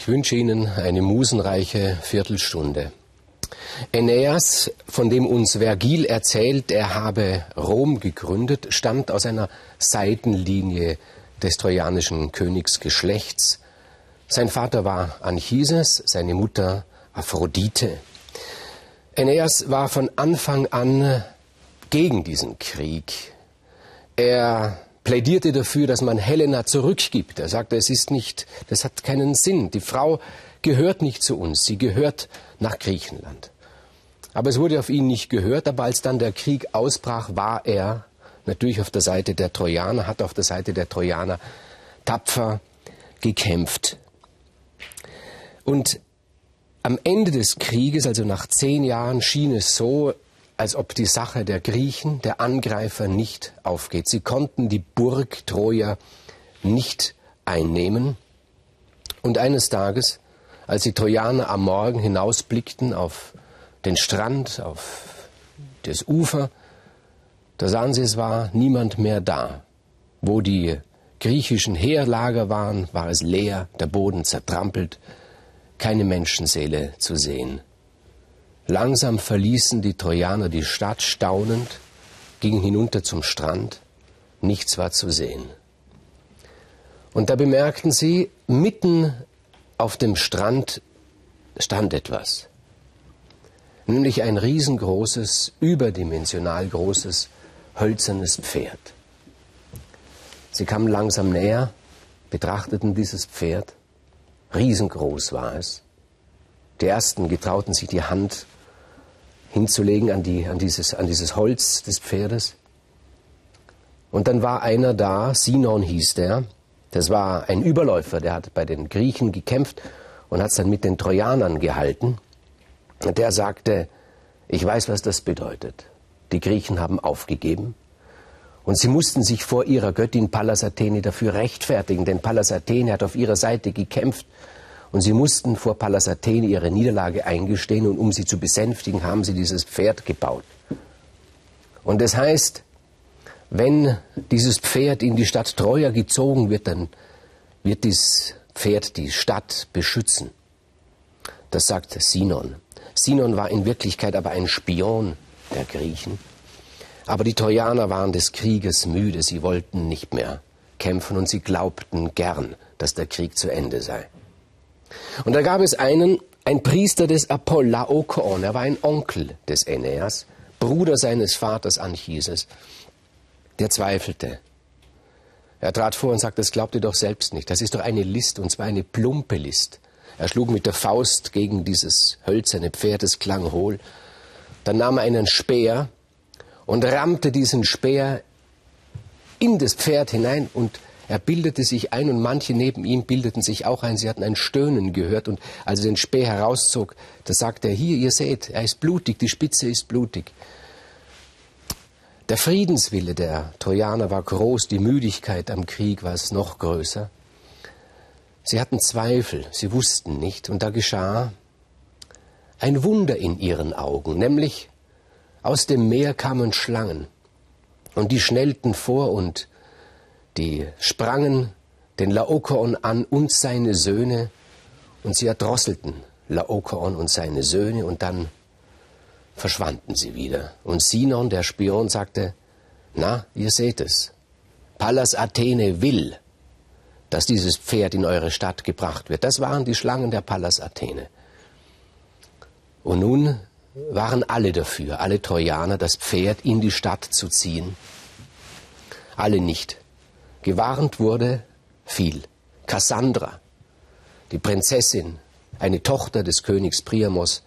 Ich wünsche Ihnen eine musenreiche Viertelstunde. Aeneas, von dem uns Vergil erzählt, er habe Rom gegründet, stammt aus einer Seitenlinie des trojanischen Königsgeschlechts. Sein Vater war Anchises, seine Mutter Aphrodite. Aeneas war von Anfang an gegen diesen Krieg. Er plädierte dafür, dass man Helena zurückgibt. Er sagte, es ist nicht, das hat keinen Sinn. Die Frau gehört nicht zu uns, sie gehört nach Griechenland. Aber es wurde auf ihn nicht gehört, aber als dann der Krieg ausbrach, war er natürlich auf der Seite der Trojaner, hat auf der Seite der Trojaner tapfer gekämpft. Und am Ende des Krieges, also nach zehn Jahren, schien es so, als ob die Sache der Griechen, der Angreifer, nicht aufgeht. Sie konnten die Burg Troja nicht einnehmen. Und eines Tages, als die Trojaner am Morgen hinausblickten auf den Strand, auf das Ufer, da sahen sie, es war niemand mehr da. Wo die griechischen Heerlager waren, war es leer, der Boden zertrampelt, keine Menschenseele zu sehen. Langsam verließen die Trojaner die Stadt staunend, gingen hinunter zum Strand, nichts war zu sehen. Und da bemerkten sie, mitten auf dem Strand stand etwas, nämlich ein riesengroßes, überdimensional großes, hölzernes Pferd. Sie kamen langsam näher, betrachteten dieses Pferd, riesengroß war es. Die ersten getrauten sich die Hand hinzulegen an, die, an, dieses, an dieses Holz des Pferdes. Und dann war einer da, Sinon hieß der, das war ein Überläufer, der hat bei den Griechen gekämpft und hat es dann mit den Trojanern gehalten. Und der sagte, ich weiß, was das bedeutet. Die Griechen haben aufgegeben und sie mussten sich vor ihrer Göttin Pallas Athene dafür rechtfertigen, denn Pallas Athene hat auf ihrer Seite gekämpft und sie mussten vor Pallas Athene ihre Niederlage eingestehen und um sie zu besänftigen, haben sie dieses Pferd gebaut. Und das heißt, wenn dieses Pferd in die Stadt Troja gezogen wird, dann wird dieses Pferd die Stadt beschützen. Das sagt Sinon. Sinon war in Wirklichkeit aber ein Spion der Griechen. Aber die Trojaner waren des Krieges müde, sie wollten nicht mehr kämpfen und sie glaubten gern, dass der Krieg zu Ende sei. Und da gab es einen, ein Priester des Apoll, Laokoon, er war ein Onkel des Aeneas, Bruder seines Vaters Anchises, der zweifelte. Er trat vor und sagte, das glaubt ihr doch selbst nicht, das ist doch eine List, und zwar eine plumpe List. Er schlug mit der Faust gegen dieses hölzerne Pferd, es klang hohl. Dann nahm er einen Speer und rammte diesen Speer in das Pferd hinein und er bildete sich ein und manche neben ihm bildeten sich auch ein. Sie hatten ein Stöhnen gehört und als er den Speer herauszog, da sagte er, hier, ihr seht, er ist blutig, die Spitze ist blutig. Der Friedenswille der Trojaner war groß, die Müdigkeit am Krieg war es noch größer. Sie hatten Zweifel, sie wussten nicht, und da geschah ein Wunder in ihren Augen, nämlich aus dem Meer kamen Schlangen, und die schnellten vor und die sprangen den Laokoon an und seine Söhne und sie erdrosselten Laokoon und seine Söhne und dann verschwanden sie wieder. Und Sinon, der Spion, sagte, na, ihr seht es, Pallas Athene will, dass dieses Pferd in eure Stadt gebracht wird. Das waren die Schlangen der Pallas Athene. Und nun waren alle dafür, alle Trojaner, das Pferd in die Stadt zu ziehen. Alle nicht. Gewarnt wurde viel. Kassandra, die Prinzessin, eine Tochter des Königs Priamos,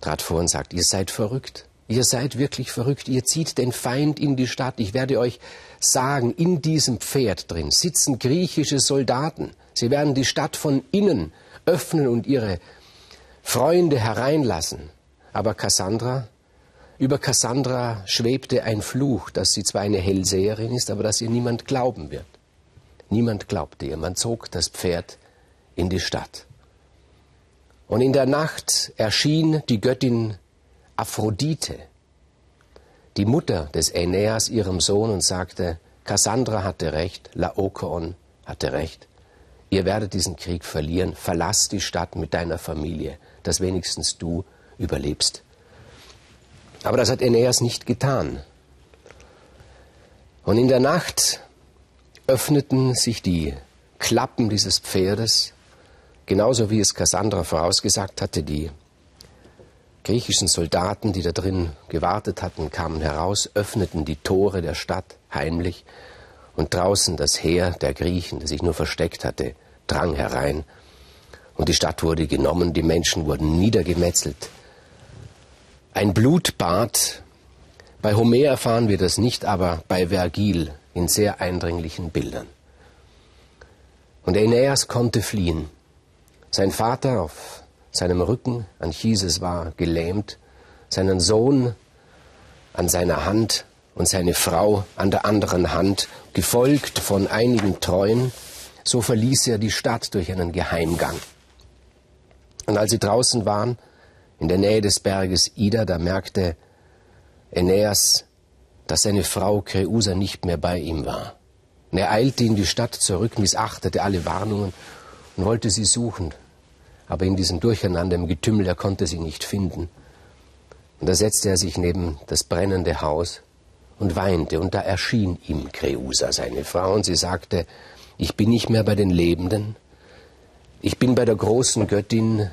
trat vor und sagt, ihr seid verrückt. Ihr seid wirklich verrückt. Ihr zieht den Feind in die Stadt. Ich werde euch sagen, in diesem Pferd drin sitzen griechische Soldaten. Sie werden die Stadt von innen öffnen und ihre Freunde hereinlassen. Aber Kassandra über Cassandra schwebte ein Fluch, dass sie zwar eine Hellseherin ist, aber dass ihr niemand glauben wird. Niemand glaubte ihr. Man zog das Pferd in die Stadt. Und in der Nacht erschien die Göttin Aphrodite, die Mutter des Aeneas, ihrem Sohn, und sagte, Cassandra hatte recht, Laokoon hatte recht. ihr werdet diesen Krieg verlieren, verlass die Stadt mit deiner Familie, dass wenigstens du überlebst. Aber das hat Aeneas nicht getan. Und in der Nacht öffneten sich die Klappen dieses Pferdes, genauso wie es Cassandra vorausgesagt hatte, die griechischen Soldaten, die da drin gewartet hatten, kamen heraus, öffneten die Tore der Stadt heimlich, und draußen das Heer der Griechen, das sich nur versteckt hatte, drang herein, und die Stadt wurde genommen, die Menschen wurden niedergemetzelt. Ein Blutbad, bei Homer erfahren wir das nicht, aber bei Vergil in sehr eindringlichen Bildern. Und Aeneas konnte fliehen. Sein Vater auf seinem Rücken, Anchises war gelähmt, seinen Sohn an seiner Hand und seine Frau an der anderen Hand, gefolgt von einigen Treuen, so verließ er die Stadt durch einen Geheimgang. Und als sie draußen waren, in der Nähe des Berges Ida, da merkte Aeneas, dass seine Frau Creusa nicht mehr bei ihm war. Und er eilte in die Stadt zurück, missachtete alle Warnungen und wollte sie suchen. Aber in diesem Durcheinander im Getümmel, er konnte sie nicht finden. Und da setzte er sich neben das brennende Haus und weinte. Und da erschien ihm Creusa, seine Frau, und sie sagte, ich bin nicht mehr bei den Lebenden, ich bin bei der großen Göttin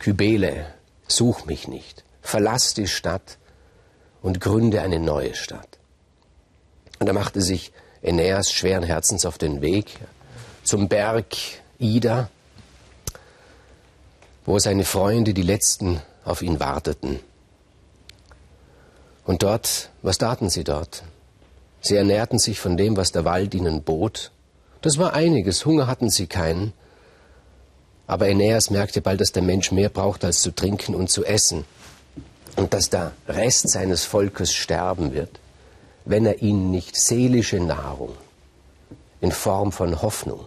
Kybele, such mich nicht, verlass die Stadt und gründe eine neue Stadt. Und da machte sich Aeneas schweren Herzens auf den Weg zum Berg Ida, wo seine Freunde, die letzten, auf ihn warteten. Und dort, was taten sie dort? Sie ernährten sich von dem, was der Wald ihnen bot. Das war einiges, Hunger hatten sie keinen. Aber Aeneas merkte bald, dass der Mensch mehr braucht als zu trinken und zu essen. Und dass der Rest seines Volkes sterben wird, wenn er ihnen nicht seelische Nahrung in Form von Hoffnung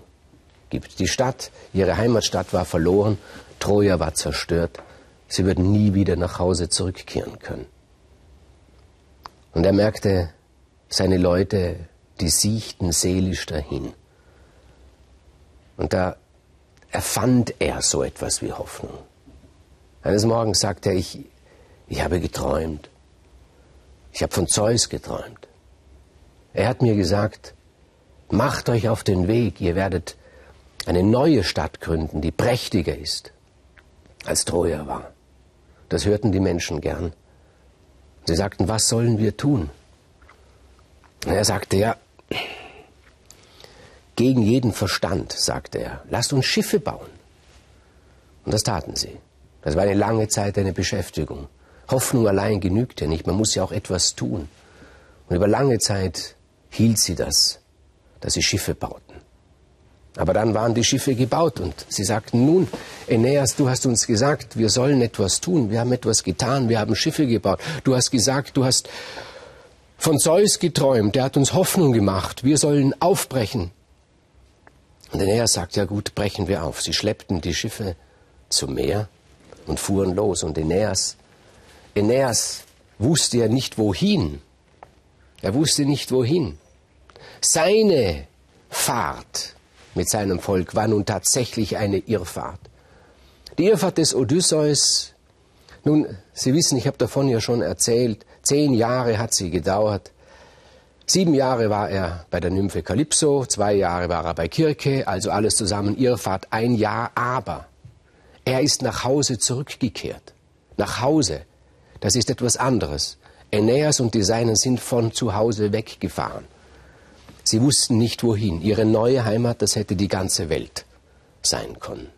gibt. Die Stadt, ihre Heimatstadt war verloren, Troja war zerstört, sie würden nie wieder nach Hause zurückkehren können. Und er merkte, seine Leute, die siechten seelisch dahin. Und da erfand er so etwas wie Hoffnung. Eines Morgens sagte er, ich, ich habe geträumt. Ich habe von Zeus geträumt. Er hat mir gesagt, macht euch auf den Weg, ihr werdet eine neue Stadt gründen, die prächtiger ist, als Troja war. Das hörten die Menschen gern. Sie sagten, was sollen wir tun? Und er sagte, ja, gegen jeden Verstand, sagte er, lasst uns Schiffe bauen. Und das taten sie. Das war eine lange Zeit eine Beschäftigung. Hoffnung allein genügt ja nicht, man muss ja auch etwas tun. Und über lange Zeit hielt sie das, dass sie Schiffe bauten. Aber dann waren die Schiffe gebaut und sie sagten, nun, Aeneas, du hast uns gesagt, wir sollen etwas tun, wir haben etwas getan, wir haben Schiffe gebaut. Du hast gesagt, du hast von Zeus geträumt, der hat uns Hoffnung gemacht, wir sollen aufbrechen. Und Aeneas sagt, ja gut, brechen wir auf. Sie schleppten die Schiffe zum Meer und fuhren los. Und Aeneas, Aeneas wusste ja nicht wohin. Er wusste nicht wohin. Seine Fahrt mit seinem Volk war nun tatsächlich eine Irrfahrt. Die Irrfahrt des Odysseus, nun, Sie wissen, ich habe davon ja schon erzählt, zehn Jahre hat sie gedauert. Sieben Jahre war er bei der Nymphe Kalypso, zwei Jahre war er bei Kirke, also alles zusammen Irrfahrt, ein Jahr, aber er ist nach Hause zurückgekehrt. Nach Hause. Das ist etwas anderes. Aeneas und die Seinen sind von zu Hause weggefahren. Sie wussten nicht wohin. Ihre neue Heimat, das hätte die ganze Welt sein können.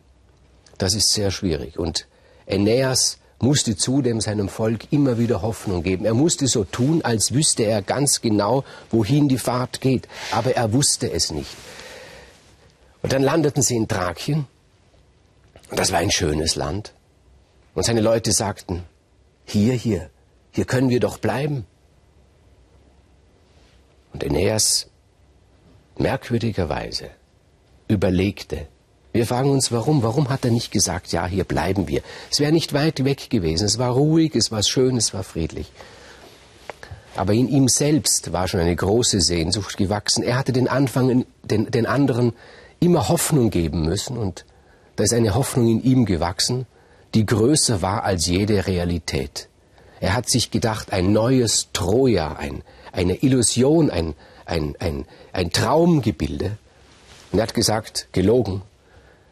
Das ist sehr schwierig. Und Aeneas musste zudem seinem Volk immer wieder Hoffnung geben. Er musste so tun, als wüsste er ganz genau, wohin die Fahrt geht. Aber er wusste es nicht. Und dann landeten sie in Thrakien. Und das war ein schönes Land. Und seine Leute sagten, hier, hier, hier können wir doch bleiben. Und Aeneas merkwürdigerweise überlegte. Wir fragen uns, warum? Warum hat er nicht gesagt, ja, hier bleiben wir? Es wäre nicht weit weg gewesen. Es war ruhig, es war schön, es war friedlich. Aber in ihm selbst war schon eine große Sehnsucht gewachsen. Er hatte den Anfang, den, den anderen immer Hoffnung geben müssen und da ist eine Hoffnung in ihm gewachsen, die größer war als jede Realität. Er hat sich gedacht, ein neues Troja, ein, eine Illusion, ein, ein, ein, ein Traumgebilde. Und er hat gesagt, gelogen.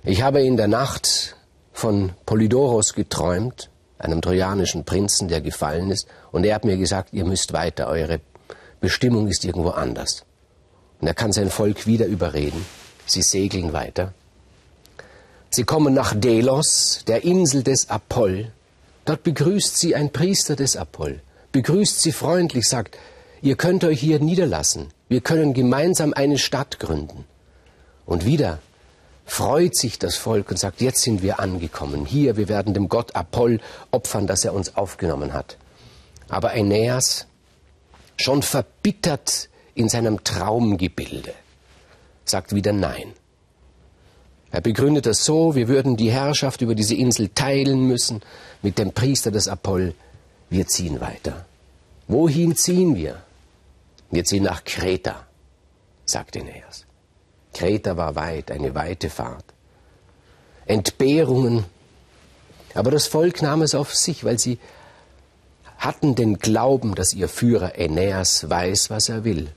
Ich habe in der Nacht von Polydoros geträumt, einem trojanischen Prinzen, der gefallen ist, und er hat mir gesagt, ihr müsst weiter, eure Bestimmung ist irgendwo anders. Und er kann sein Volk wieder überreden. Sie segeln weiter. Sie kommen nach Delos, der Insel des Apoll. Dort begrüßt sie ein Priester des Apoll, begrüßt sie freundlich, sagt, ihr könnt euch hier niederlassen, wir können gemeinsam eine Stadt gründen. Und wieder freut sich das Volk und sagt, jetzt sind wir angekommen. Hier, wir werden dem Gott Apoll opfern, dass er uns aufgenommen hat. Aber Aeneas, schon verbittert in seinem Traumgebilde, sagt wieder Nein. Er begründet das so, wir würden die Herrschaft über diese Insel teilen müssen mit dem Priester des Apoll. Wir ziehen weiter. Wohin ziehen wir? Wir ziehen nach Kreta, sagt Aeneas. Kreta war weit, eine weite Fahrt. Entbehrungen. Aber das Volk nahm es auf sich, weil sie hatten den Glauben, dass ihr Führer Aeneas weiß, was er will.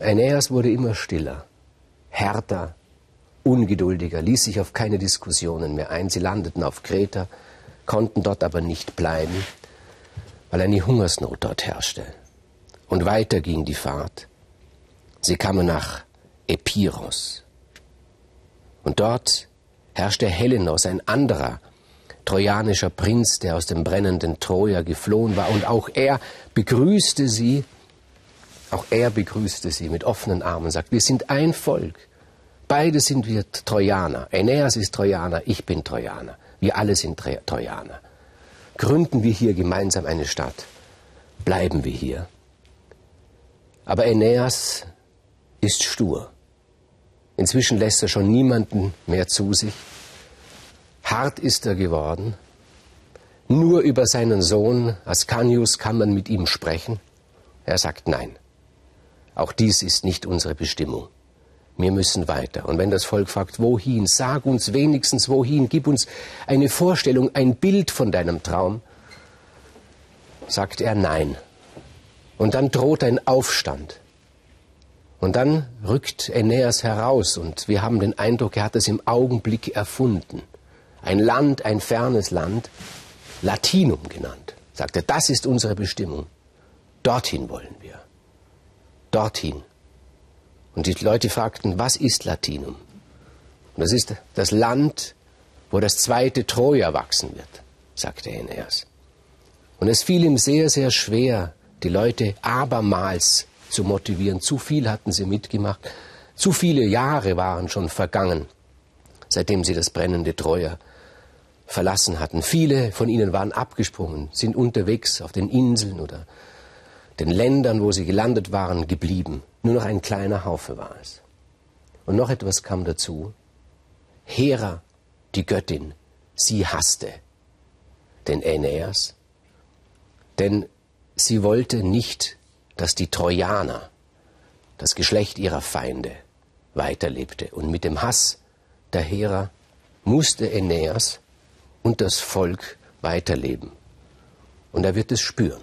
Aeneas wurde immer stiller, härter, ungeduldiger, ließ sich auf keine Diskussionen mehr ein. Sie landeten auf Kreta, konnten dort aber nicht bleiben, weil eine Hungersnot dort herrschte. Und weiter ging die Fahrt. Sie kamen nach Epiros. Und dort herrschte Helenos, ein anderer trojanischer Prinz, der aus dem brennenden Troja geflohen war. Und auch er begrüßte sie, auch er begrüßte sie mit offenen Armen, sagt, wir sind ein Volk. Beide sind wir Trojaner. Aeneas ist Trojaner, ich bin Trojaner. Wir alle sind Trojaner. Gründen wir hier gemeinsam eine Stadt. Bleiben wir hier. Aber Aeneas ist stur. Inzwischen lässt er schon niemanden mehr zu sich. Hart ist er geworden. Nur über seinen Sohn Ascanius kann man mit ihm sprechen. Er sagt nein. Auch dies ist nicht unsere Bestimmung. Wir müssen weiter. Und wenn das Volk fragt, wohin, sag uns wenigstens wohin, gib uns eine Vorstellung, ein Bild von deinem Traum, sagt er nein. Und dann droht ein Aufstand. Und dann rückt Aeneas heraus und wir haben den Eindruck, er hat es im Augenblick erfunden. Ein Land, ein fernes Land, Latinum genannt. Sagt er, das ist unsere Bestimmung. Dorthin wollen wir. Dorthin. Und die Leute fragten, was ist Latinum? Und das ist das Land, wo das zweite Troja wachsen wird, sagte Aeneas. Und es fiel ihm sehr, sehr schwer, die Leute abermals zu motivieren. Zu viel hatten sie mitgemacht. Zu viele Jahre waren schon vergangen, seitdem sie das brennende Troja verlassen hatten. Viele von ihnen waren abgesprungen, sind unterwegs auf den Inseln oder den Ländern, wo sie gelandet waren, geblieben. Nur noch ein kleiner Haufe war es. Und noch etwas kam dazu. Hera, die Göttin, sie hasste den Aeneas, denn sie wollte nicht dass die Trojaner, das Geschlecht ihrer Feinde, weiterlebte. Und mit dem Hass der Hera musste Aeneas und das Volk weiterleben. Und er wird es spüren.